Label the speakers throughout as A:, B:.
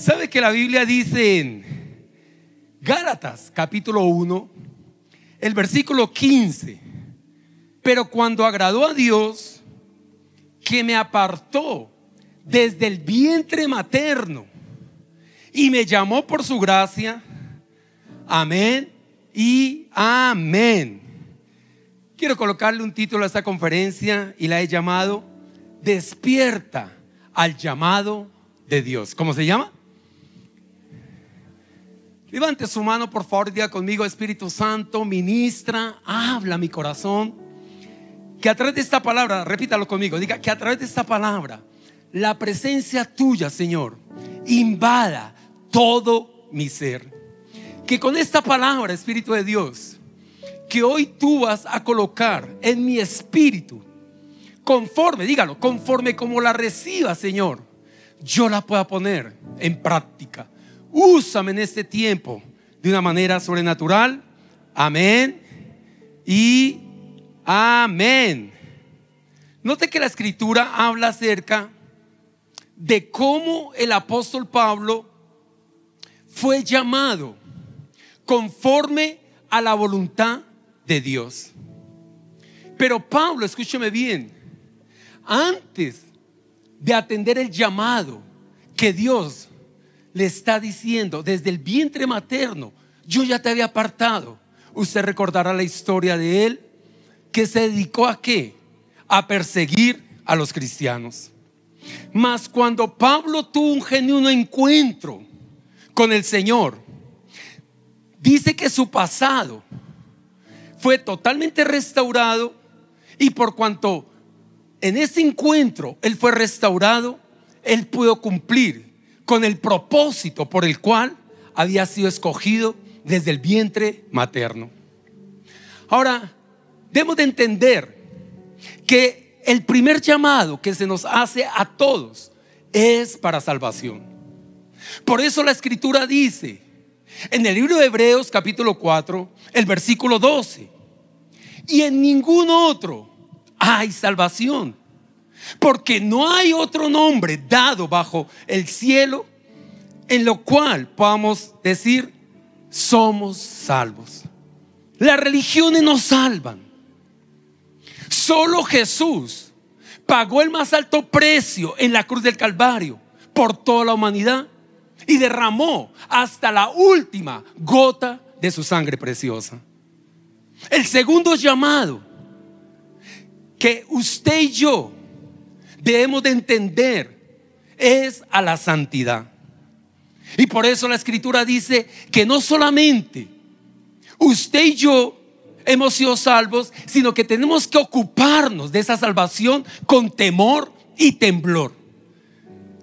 A: ¿Sabe que la Biblia dice en Gálatas capítulo 1, el versículo 15? Pero cuando agradó a Dios, que me apartó desde el vientre materno y me llamó por su gracia, amén y amén. Quiero colocarle un título a esta conferencia y la he llamado Despierta al llamado de Dios. ¿Cómo se llama? Levante su mano, por favor, diga conmigo, Espíritu Santo, ministra, habla mi corazón. Que a través de esta palabra, repítalo conmigo, diga que a través de esta palabra, la presencia tuya, Señor, invada todo mi ser. Que con esta palabra, Espíritu de Dios, que hoy tú vas a colocar en mi espíritu, conforme, dígalo, conforme como la reciba, Señor, yo la pueda poner en práctica. Úsame en este tiempo de una manera sobrenatural. Amén. Y amén. Note que la escritura habla acerca de cómo el apóstol Pablo fue llamado conforme a la voluntad de Dios. Pero Pablo, escúcheme bien, antes de atender el llamado que Dios le está diciendo desde el vientre materno, yo ya te había apartado. Usted recordará la historia de él, que se dedicó a qué? A perseguir a los cristianos. Mas cuando Pablo tuvo un genuino encuentro con el Señor, dice que su pasado fue totalmente restaurado y por cuanto en ese encuentro él fue restaurado, él pudo cumplir con el propósito por el cual había sido escogido desde el vientre materno. Ahora, debemos de entender que el primer llamado que se nos hace a todos es para salvación. Por eso la escritura dice, en el libro de Hebreos capítulo 4, el versículo 12. Y en ningún otro hay salvación. Porque no hay otro nombre dado bajo el cielo en lo cual podamos decir somos salvos. Las religiones nos salvan. Solo Jesús pagó el más alto precio en la cruz del Calvario por toda la humanidad y derramó hasta la última gota de su sangre preciosa. El segundo llamado que usted y yo debemos de entender es a la santidad. Y por eso la escritura dice que no solamente usted y yo hemos sido salvos, sino que tenemos que ocuparnos de esa salvación con temor y temblor.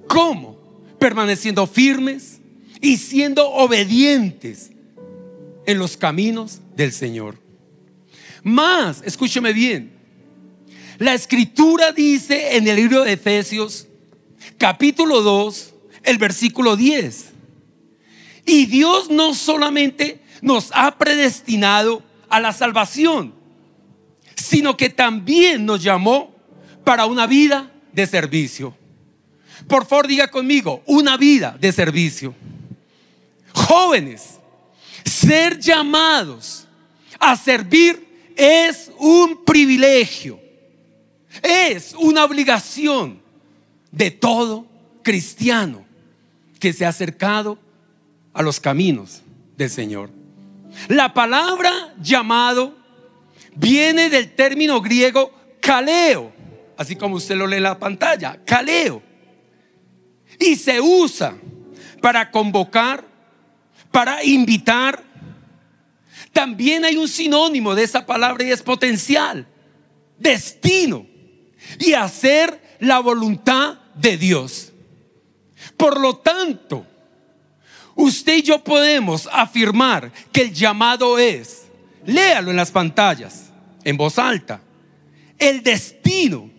A: ¿Cómo? permaneciendo firmes y siendo obedientes en los caminos del Señor. Más, escúcheme bien, la escritura dice en el libro de Efesios, capítulo 2, el versículo 10, y Dios no solamente nos ha predestinado a la salvación, sino que también nos llamó para una vida de servicio. Por favor, diga conmigo, una vida de servicio. Jóvenes, ser llamados a servir es un privilegio, es una obligación de todo cristiano que se ha acercado a los caminos del Señor. La palabra llamado viene del término griego kaleo, así como usted lo lee en la pantalla, kaleo y se usa para convocar, para invitar. También hay un sinónimo de esa palabra y es potencial, destino y hacer la voluntad de Dios. Por lo tanto, usted y yo podemos afirmar que el llamado es, léalo en las pantallas, en voz alta, el destino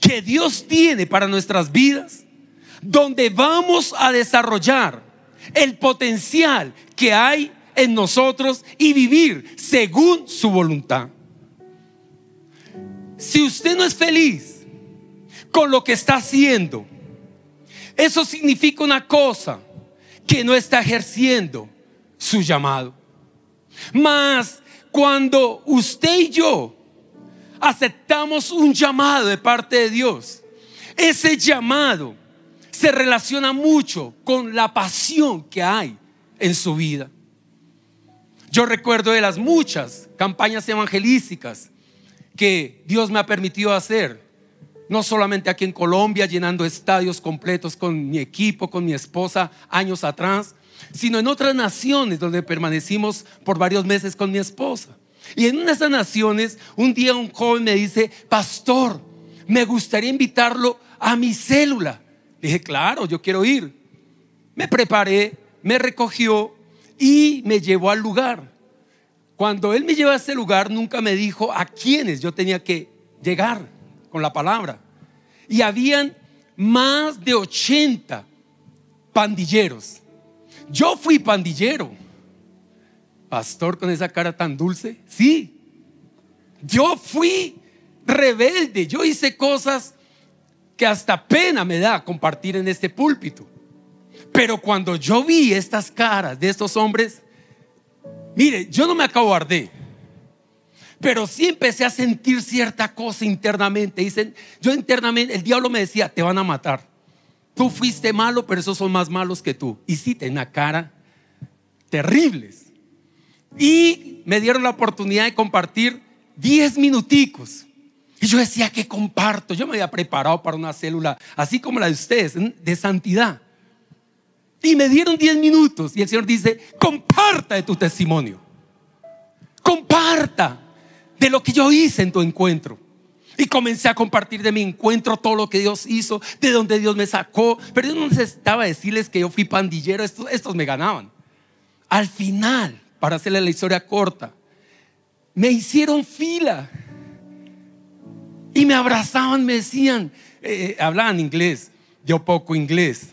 A: que Dios tiene para nuestras vidas donde vamos a desarrollar el potencial que hay en nosotros y vivir según su voluntad. Si usted no es feliz con lo que está haciendo, Eso significa una cosa, que no está ejerciendo su llamado. Mas cuando usted y yo aceptamos un llamado de parte de Dios, ese llamado se relaciona mucho con la pasión que hay en su vida. Yo recuerdo de las muchas campañas evangelísticas que Dios me ha permitido hacer, no solamente aquí en Colombia, llenando estadios completos con mi equipo, con mi esposa años atrás, sino en otras naciones donde permanecimos por varios meses con mi esposa. Y en una de esas naciones, un día un joven me dice, pastor, me gustaría invitarlo a mi célula. dije, claro, yo quiero ir. Me preparé, me recogió y me llevó al lugar. Cuando él me llevó a ese lugar, nunca me dijo a quiénes yo tenía que llegar con la palabra. Y habían más de 80 pandilleros. Yo fui pandillero. Pastor con esa cara tan dulce. Sí. Yo fui rebelde. Yo hice cosas que hasta pena me da compartir en este púlpito. Pero cuando yo vi estas caras de estos hombres, mire, yo no me acobardé. Pero sí empecé a sentir cierta cosa internamente. Dicen, yo internamente, el diablo me decía, te van a matar. Tú fuiste malo, pero esos son más malos que tú. Y sí, tenía una cara terribles. Y me dieron la oportunidad de compartir 10 minuticos. Y yo decía que comparto. Yo me había preparado para una célula, así como la de ustedes, de santidad. Y me dieron 10 minutos. Y el Señor dice, comparta de tu testimonio. Comparta de lo que yo hice en tu encuentro. Y comencé a compartir de mi encuentro todo lo que Dios hizo, de donde Dios me sacó. Pero yo no necesitaba decirles que yo fui pandillero, estos, estos me ganaban. Al final, para hacerle la historia corta, me hicieron fila. Y me abrazaban, me decían, eh, eh, hablaban inglés, yo poco inglés.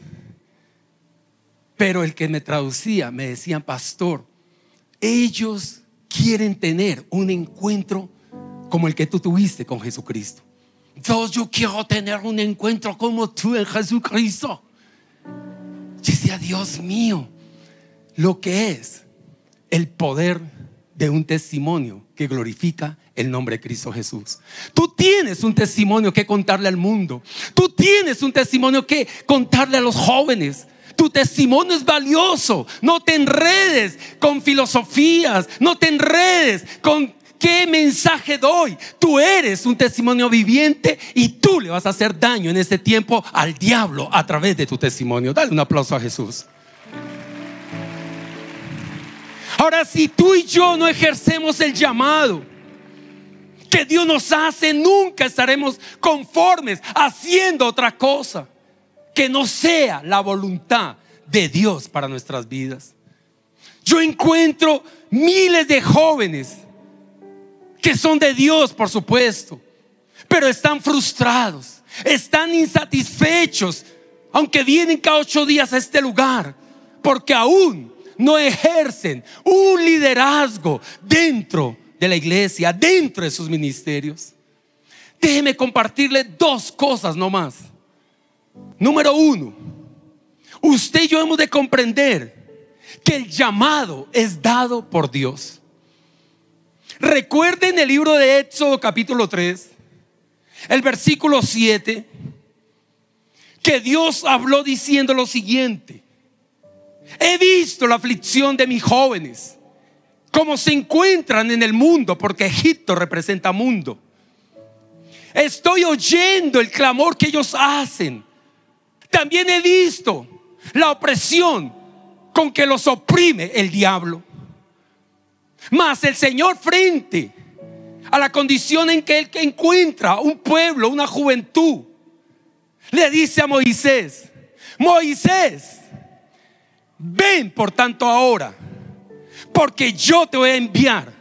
A: Pero el que me traducía me decían, pastor, ellos quieren tener un encuentro como el que tú tuviste con Jesucristo. Dios, yo quiero tener un encuentro como tú en Jesucristo. Yo decía, Dios mío, lo que es el poder de un testimonio que glorifica el nombre de Cristo Jesús. Tú tienes un testimonio que contarle al mundo. Tú tienes un testimonio que contarle a los jóvenes. Tu testimonio es valioso. No te enredes con filosofías. No te enredes con qué mensaje doy. Tú eres un testimonio viviente y tú le vas a hacer daño en este tiempo al diablo a través de tu testimonio. Dale un aplauso a Jesús. Ahora, si tú y yo no ejercemos el llamado que Dios nos hace, nunca estaremos conformes haciendo otra cosa que no sea la voluntad de Dios para nuestras vidas. Yo encuentro miles de jóvenes que son de Dios, por supuesto, pero están frustrados, están insatisfechos, aunque vienen cada ocho días a este lugar, porque aún no ejercen un liderazgo dentro de la iglesia, dentro de sus ministerios. Déjeme compartirle dos cosas nomás. Número uno, usted y yo hemos de comprender que el llamado es dado por Dios. Recuerden el libro de Éxodo capítulo 3, el versículo 7, que Dios habló diciendo lo siguiente. He visto la aflicción de mis jóvenes, como se encuentran en el mundo, porque Egipto representa mundo. Estoy oyendo el clamor que ellos hacen también he visto la opresión con que los oprime el diablo. Mas el Señor frente a la condición en que Él encuentra un pueblo, una juventud, le dice a Moisés, Moisés, ven por tanto ahora, porque yo te voy a enviar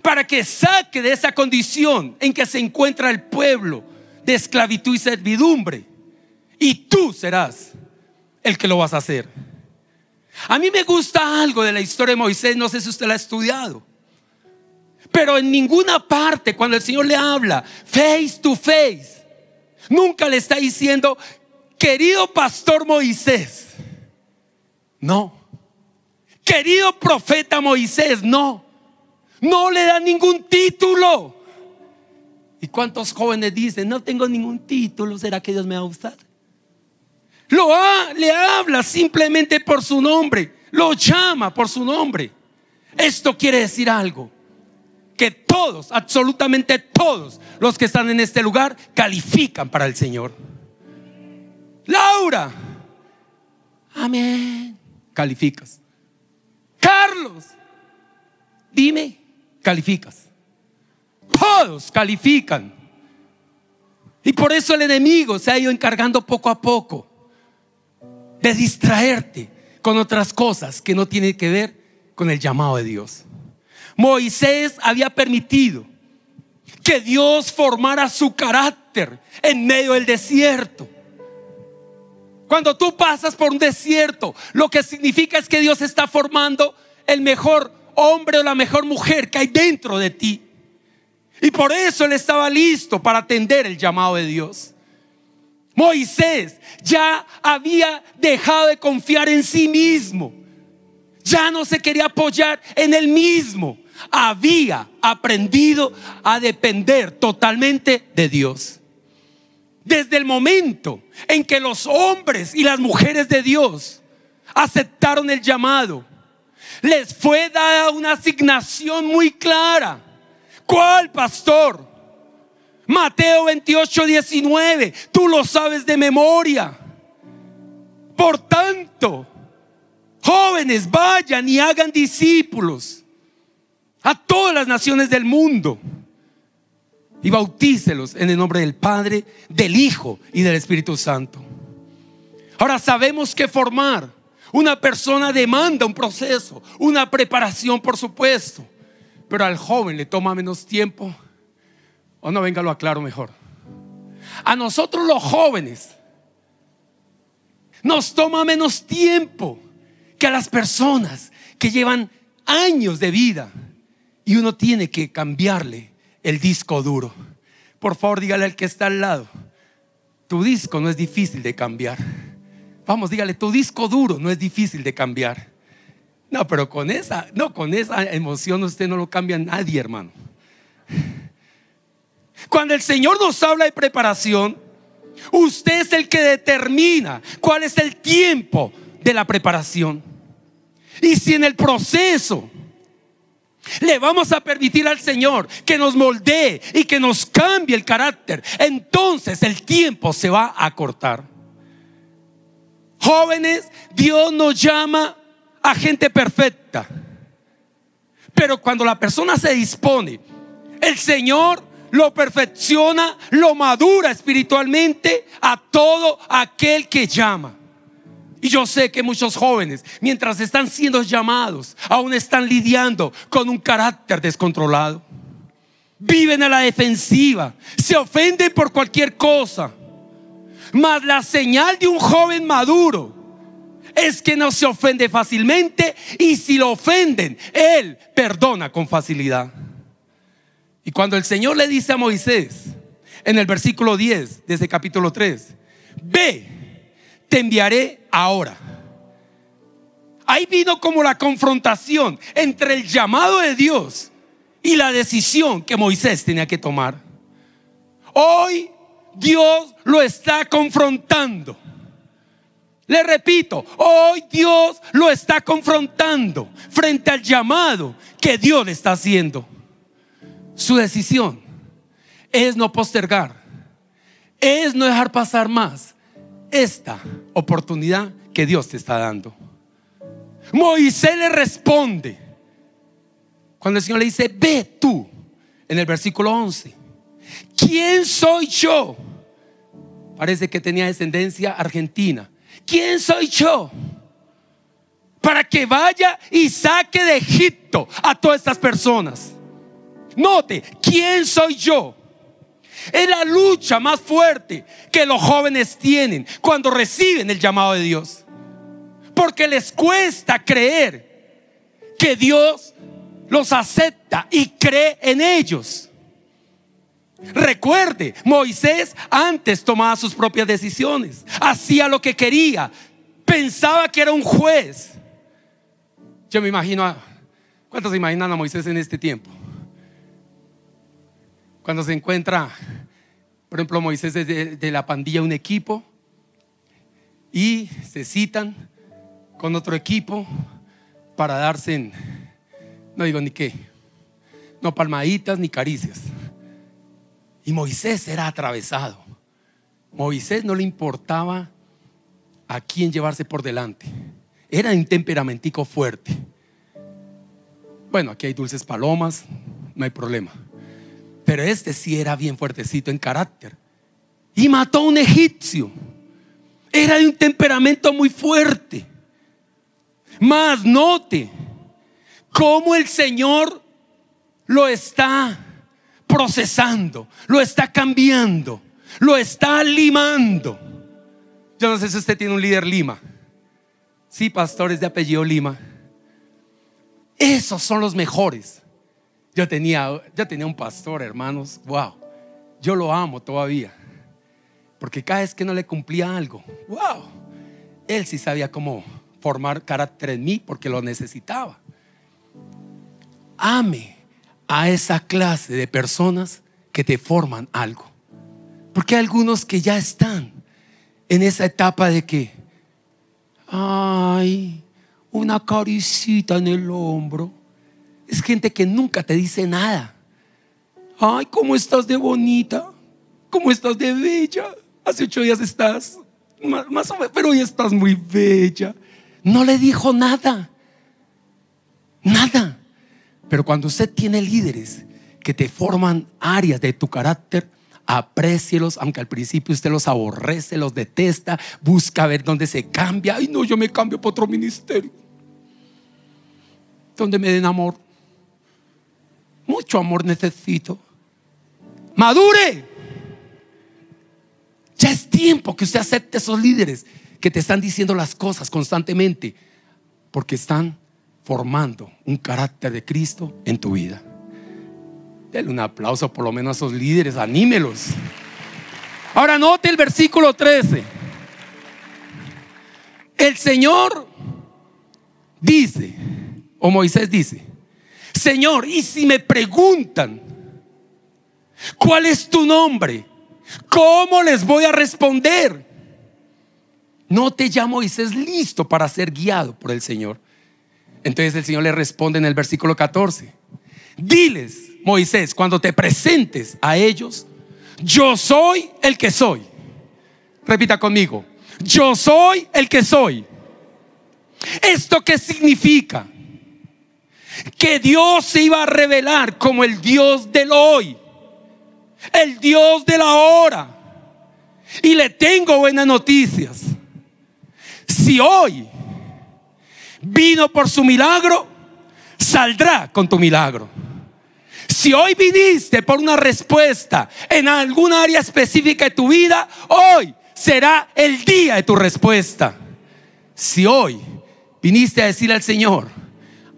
A: para que saque de esa condición en que se encuentra el pueblo de esclavitud y servidumbre y tú serás el que lo vas a hacer. A mí me gusta algo de la historia de Moisés, no sé si usted la ha estudiado. Pero en ninguna parte cuando el Señor le habla face to face, nunca le está diciendo querido pastor Moisés. No. Querido profeta Moisés, no. No le da ningún título. ¿Y cuántos jóvenes dicen, no tengo ningún título, ¿será que Dios me va a usar? Lo ha, le habla simplemente por su nombre, lo llama por su nombre. Esto quiere decir algo, que todos, absolutamente todos los que están en este lugar califican para el Señor. Laura, amén, calificas. Carlos, dime, calificas. Todos califican. Y por eso el enemigo se ha ido encargando poco a poco de distraerte con otras cosas que no tienen que ver con el llamado de Dios. Moisés había permitido que Dios formara su carácter en medio del desierto. Cuando tú pasas por un desierto, lo que significa es que Dios está formando el mejor hombre o la mejor mujer que hay dentro de ti. Y por eso él estaba listo para atender el llamado de Dios. Moisés ya había dejado de confiar en sí mismo. Ya no se quería apoyar en él mismo. Había aprendido a depender totalmente de Dios. Desde el momento en que los hombres y las mujeres de Dios aceptaron el llamado, les fue dada una asignación muy clara. ¿Cuál, pastor? Mateo 28, 19, tú lo sabes de memoria. Por tanto, jóvenes, vayan y hagan discípulos a todas las naciones del mundo y bautícelos en el nombre del Padre, del Hijo y del Espíritu Santo. Ahora sabemos que formar una persona demanda un proceso, una preparación, por supuesto, pero al joven le toma menos tiempo. O no, venga, lo aclaro mejor. A nosotros los jóvenes nos toma menos tiempo que a las personas que llevan años de vida y uno tiene que cambiarle el disco duro. Por favor, dígale al que está al lado, tu disco no es difícil de cambiar. Vamos, dígale, tu disco duro no es difícil de cambiar. No, pero con esa, no, con esa emoción usted no lo cambia nadie, hermano. Cuando el Señor nos habla de preparación, usted es el que determina cuál es el tiempo de la preparación. Y si en el proceso le vamos a permitir al Señor que nos moldee y que nos cambie el carácter. Entonces el tiempo se va a cortar. Jóvenes, Dios nos llama a gente perfecta. Pero cuando la persona se dispone, el Señor lo perfecciona, lo madura espiritualmente a todo aquel que llama. Y yo sé que muchos jóvenes, mientras están siendo llamados, aún están lidiando con un carácter descontrolado. Viven a la defensiva, se ofenden por cualquier cosa. Mas la señal de un joven maduro es que no se ofende fácilmente y si lo ofenden, él perdona con facilidad. Y cuando el Señor le dice a Moisés, en el versículo 10 de ese capítulo 3, ve, te enviaré ahora. Ahí vino como la confrontación entre el llamado de Dios y la decisión que Moisés tenía que tomar. Hoy Dios lo está confrontando. Le repito, hoy Dios lo está confrontando frente al llamado que Dios le está haciendo. Su decisión es no postergar, es no dejar pasar más esta oportunidad que Dios te está dando. Moisés le responde cuando el Señor le dice, ve tú, en el versículo 11, ¿quién soy yo? Parece que tenía descendencia argentina. ¿Quién soy yo? Para que vaya y saque de Egipto a todas estas personas. Note, ¿quién soy yo? Es la lucha más fuerte que los jóvenes tienen cuando reciben el llamado de Dios. Porque les cuesta creer que Dios los acepta y cree en ellos. Recuerde, Moisés antes tomaba sus propias decisiones, hacía lo que quería, pensaba que era un juez. Yo me imagino a, ¿cuántos se imaginan a Moisés en este tiempo? Cuando se encuentra, por ejemplo, Moisés de, de la pandilla, un equipo, y se citan con otro equipo para darse, no digo ni qué, no palmaditas ni caricias. Y Moisés era atravesado. Moisés no le importaba a quién llevarse por delante. Era un temperamentico fuerte. Bueno, aquí hay dulces palomas, no hay problema. Pero este sí era bien fuertecito en carácter. Y mató a un egipcio. Era de un temperamento muy fuerte. Más note cómo el Señor lo está procesando, lo está cambiando, lo está limando. Yo no sé si usted tiene un líder Lima. Sí, pastores de apellido Lima. Esos son los mejores. Yo tenía, yo tenía un pastor, hermanos. Wow. Yo lo amo todavía. Porque cada vez que no le cumplía algo, wow. Él sí sabía cómo formar carácter en mí porque lo necesitaba. Ame a esa clase de personas que te forman algo. Porque hay algunos que ya están en esa etapa de que, ay, una caricita en el hombro. Es gente que nunca te dice nada. Ay, ¿cómo estás de bonita? ¿Cómo estás de bella? Hace ocho días estás, más, o menos, pero hoy estás muy bella. No le dijo nada. Nada. Pero cuando usted tiene líderes que te forman áreas de tu carácter, aprécielos, aunque al principio usted los aborrece, los detesta, busca ver dónde se cambia. Ay, no, yo me cambio para otro ministerio. Donde me den amor. Mucho amor necesito. Madure. Ya es tiempo que usted acepte esos líderes que te están diciendo las cosas constantemente, porque están formando un carácter de Cristo en tu vida. Denle un aplauso por lo menos a esos líderes, anímelos. Ahora note el versículo 13. El Señor dice, o Moisés dice, Señor, y si me preguntan, ¿cuál es tu nombre? ¿Cómo les voy a responder? No te llamo Moisés listo para ser guiado por el Señor. Entonces el Señor le responde en el versículo 14. Diles, Moisés, cuando te presentes a ellos, yo soy el que soy. Repita conmigo, yo soy el que soy. ¿Esto qué significa? Que Dios se iba a revelar como el Dios del hoy, el Dios de la hora. Y le tengo buenas noticias. Si hoy vino por su milagro, saldrá con tu milagro. Si hoy viniste por una respuesta en alguna área específica de tu vida, hoy será el día de tu respuesta. Si hoy viniste a decirle al Señor,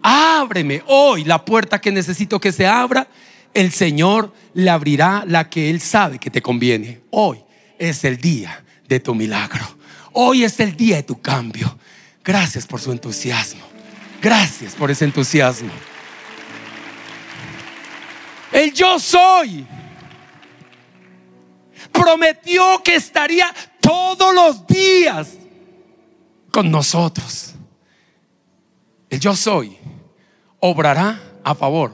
A: ábreme hoy la puerta que necesito que se abra, el Señor le abrirá la que Él sabe que te conviene. Hoy es el día de tu milagro. Hoy es el día de tu cambio. Gracias por su entusiasmo. Gracias por ese entusiasmo. El yo soy prometió que estaría todos los días con nosotros. El yo soy obrará a favor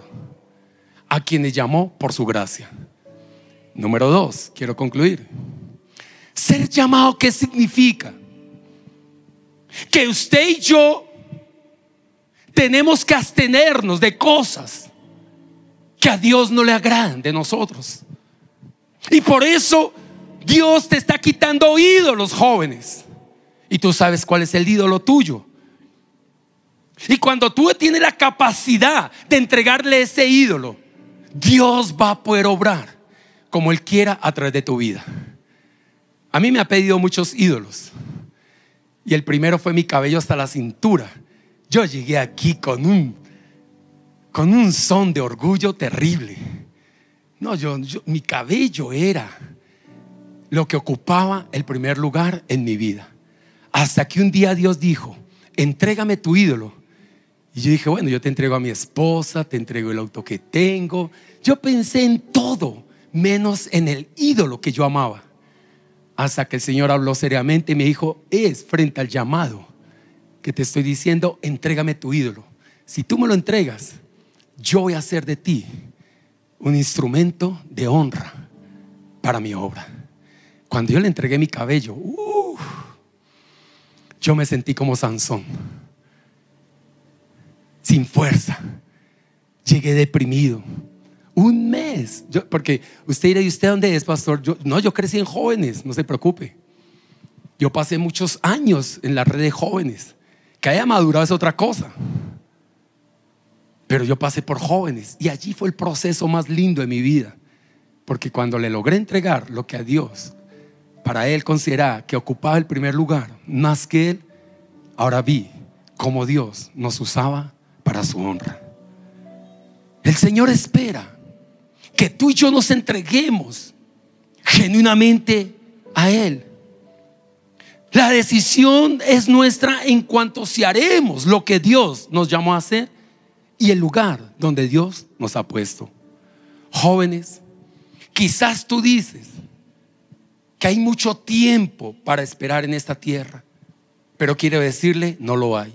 A: a quienes llamó por su gracia. Número dos, quiero concluir. Ser llamado, ¿qué significa? Que usted y yo tenemos que abstenernos de cosas que a Dios no le agradan de nosotros. Y por eso Dios te está quitando ídolos jóvenes. Y tú sabes cuál es el ídolo tuyo. Y cuando tú tienes la capacidad de entregarle ese ídolo, Dios va a poder obrar como Él quiera a través de tu vida. A mí me ha pedido muchos ídolos. Y el primero fue mi cabello hasta la cintura. Yo llegué aquí con un, con un son de orgullo terrible. No, yo, mi cabello era lo que ocupaba el primer lugar en mi vida. Hasta que un día Dios dijo, entrégame tu ídolo. Y yo dije, bueno, yo te entrego a mi esposa, te entrego el auto que tengo. Yo pensé en todo, menos en el ídolo que yo amaba. Hasta que el Señor habló seriamente y me dijo, es frente al llamado que te estoy diciendo, entrégame tu ídolo. Si tú me lo entregas, yo voy a hacer de ti un instrumento de honra para mi obra. Cuando yo le entregué mi cabello, yo me sentí como Sansón, sin fuerza. Llegué deprimido. Un mes. porque usted dirá, ¿y usted dónde es, pastor? Yo, no, yo crecí en jóvenes, no se preocupe. Yo pasé muchos años en la red de jóvenes. Que haya madurado es otra cosa. Pero yo pasé por jóvenes y allí fue el proceso más lindo de mi vida. Porque cuando le logré entregar lo que a Dios, para Él consideraba que ocupaba el primer lugar, más que Él, ahora vi cómo Dios nos usaba para su honra. El Señor espera que tú y yo nos entreguemos genuinamente a Él. La decisión es nuestra en cuanto si haremos lo que Dios nos llamó a hacer y el lugar donde Dios nos ha puesto. Jóvenes, quizás tú dices que hay mucho tiempo para esperar en esta tierra, pero quiero decirle, no lo hay.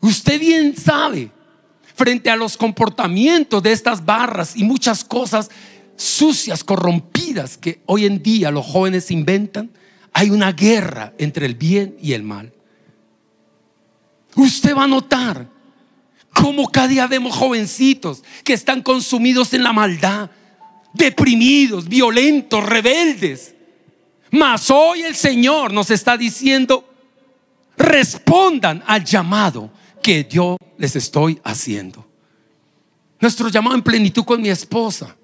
A: Usted bien sabe, frente a los comportamientos de estas barras y muchas cosas sucias, corrompidas que hoy en día los jóvenes inventan, hay una guerra entre el bien y el mal. Usted va a notar como cada día vemos jovencitos que están consumidos en la maldad, deprimidos, violentos, rebeldes. Mas hoy el Señor nos está diciendo, respondan al llamado que yo les estoy haciendo. Nuestro llamado en plenitud con mi esposa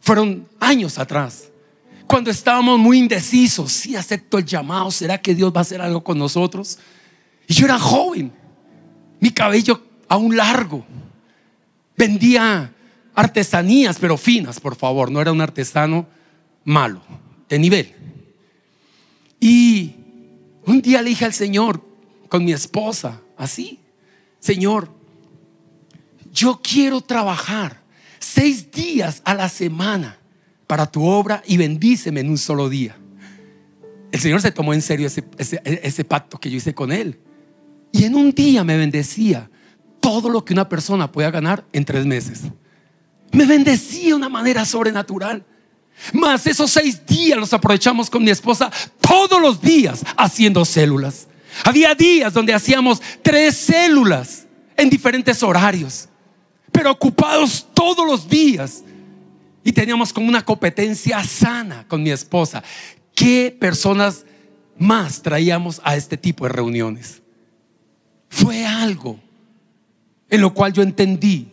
A: fueron años atrás, cuando estábamos muy indecisos, si acepto el llamado, ¿será que Dios va a hacer algo con nosotros? Y yo era joven, mi cabello aún largo. Vendía artesanías, pero finas, por favor. No era un artesano malo, de nivel. Y un día le dije al Señor, con mi esposa, así, Señor, yo quiero trabajar seis días a la semana para tu obra y bendíceme en un solo día. El Señor se tomó en serio ese, ese pacto que yo hice con Él. Y en un día me bendecía todo lo que una persona pueda ganar en tres meses. Me bendecía de una manera sobrenatural. Más esos seis días los aprovechamos con mi esposa todos los días haciendo células. Había días donde hacíamos tres células en diferentes horarios, pero ocupados todos los días. Y teníamos como una competencia sana con mi esposa. ¿Qué personas más traíamos a este tipo de reuniones? Fue algo en lo cual yo entendí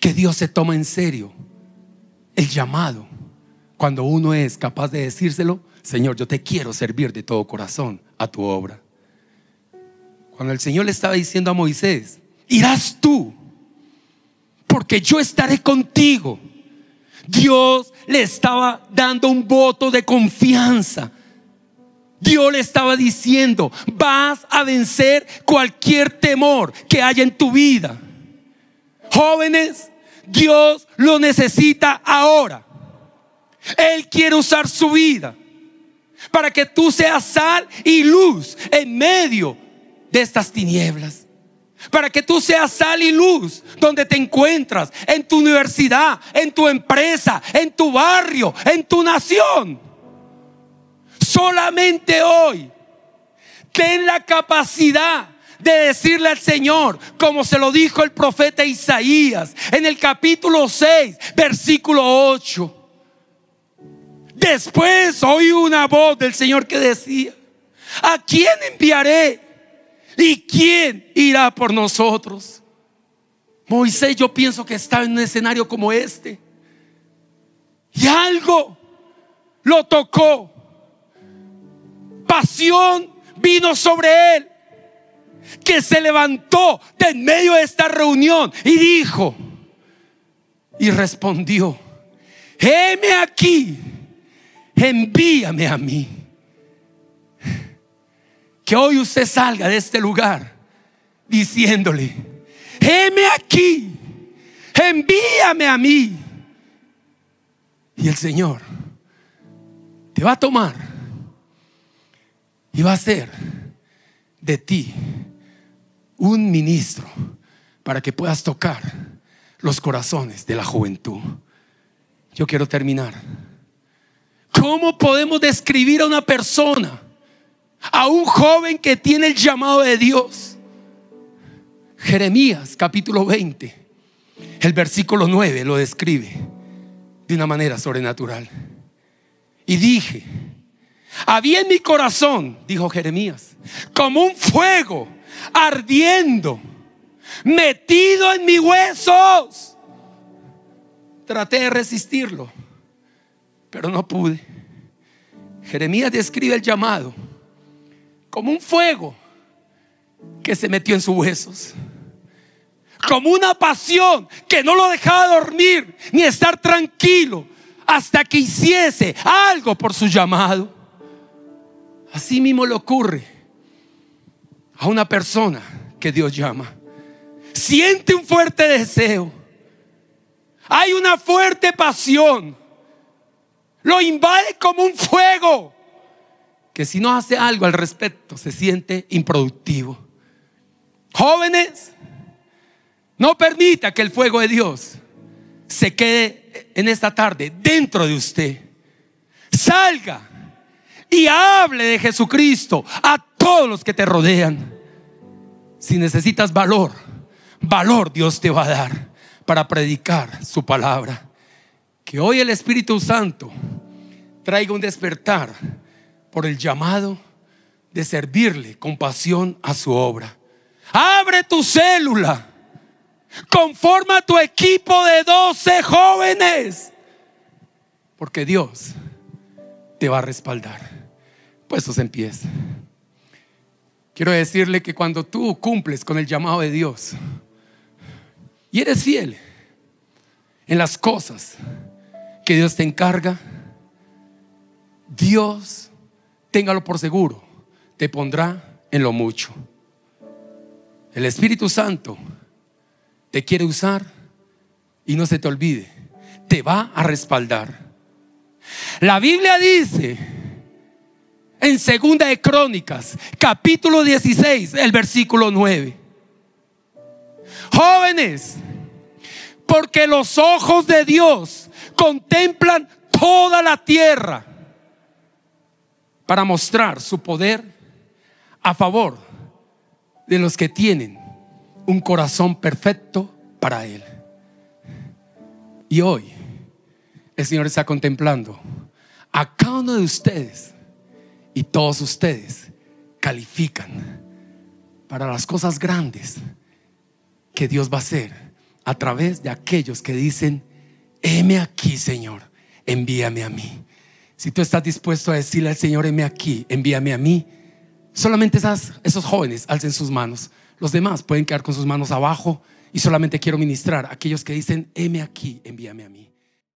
A: que Dios se toma en serio el llamado cuando uno es capaz de decírselo, Señor, yo te quiero servir de todo corazón a tu obra. Cuando el Señor le estaba diciendo a Moisés, irás tú, porque yo estaré contigo. Dios le estaba dando un voto de confianza Dios le estaba diciendo, vas a vencer cualquier temor que haya en tu vida. Jóvenes, Dios lo necesita ahora. Él quiere usar su vida para que tú seas sal y luz en medio de estas tinieblas. Para que tú seas sal y luz donde te encuentras, en tu universidad, en tu empresa, en tu barrio, en tu nación. Solamente hoy ten la capacidad de decirle al Señor, como se lo dijo el profeta Isaías en el capítulo 6, versículo 8. Después oí una voz del Señor que decía, ¿a quién enviaré? ¿Y quién irá por nosotros? Moisés yo pienso que estaba en un escenario como este. Y algo lo tocó pasión vino sobre él, que se levantó de en medio de esta reunión y dijo, Y respondió, heme aquí, envíame a mí. Que hoy usted salga de este lugar diciéndole, heme aquí, envíame a mí. Y el Señor te va a tomar y va a hacer de ti un ministro para que puedas tocar los corazones de la juventud. Yo quiero terminar. ¿Cómo podemos describir a una persona, a un joven que tiene el llamado de Dios? Jeremías capítulo 20, el versículo 9 lo describe de una manera sobrenatural. Y dije, había en mi corazón, dijo Jeremías, como un fuego ardiendo, metido en mis huesos. Traté de resistirlo, pero no pude. Jeremías describe el llamado como un fuego que se metió en sus huesos. Como una pasión que no lo dejaba dormir ni estar tranquilo hasta que hiciese algo por su llamado. Así mismo le ocurre a una persona que Dios llama. Siente un fuerte deseo. Hay una fuerte pasión. Lo invade como un fuego que si no hace algo al respecto se siente improductivo. Jóvenes, no permita que el fuego de Dios se quede en esta tarde dentro de usted. Salga y hable de Jesucristo a todos los que te rodean. Si necesitas valor, valor Dios te va a dar para predicar su palabra. Que hoy el Espíritu Santo traiga un despertar por el llamado de servirle con pasión a su obra. Abre tu célula. Conforma tu equipo de 12 jóvenes. Porque Dios te va a respaldar puestos en pies. Quiero decirle que cuando tú cumples con el llamado de Dios y eres fiel en las cosas que Dios te encarga, Dios, téngalo por seguro, te pondrá en lo mucho. El Espíritu Santo te quiere usar y no se te olvide, te va a respaldar. La Biblia dice en Segunda de Crónicas, capítulo 16, el versículo 9. Jóvenes, porque los ojos de Dios contemplan toda la tierra para mostrar su poder a favor de los que tienen un corazón perfecto para Él. Y hoy el Señor está contemplando a cada uno de ustedes y todos ustedes califican para las cosas grandes que Dios va a hacer a través de aquellos que dicen, heme aquí, Señor, envíame a mí. Si tú estás dispuesto a decirle al Señor, heme aquí, envíame a mí, solamente esas, esos jóvenes alcen sus manos. Los demás pueden quedar con sus manos abajo y solamente quiero ministrar a aquellos que dicen, heme aquí, envíame a mí.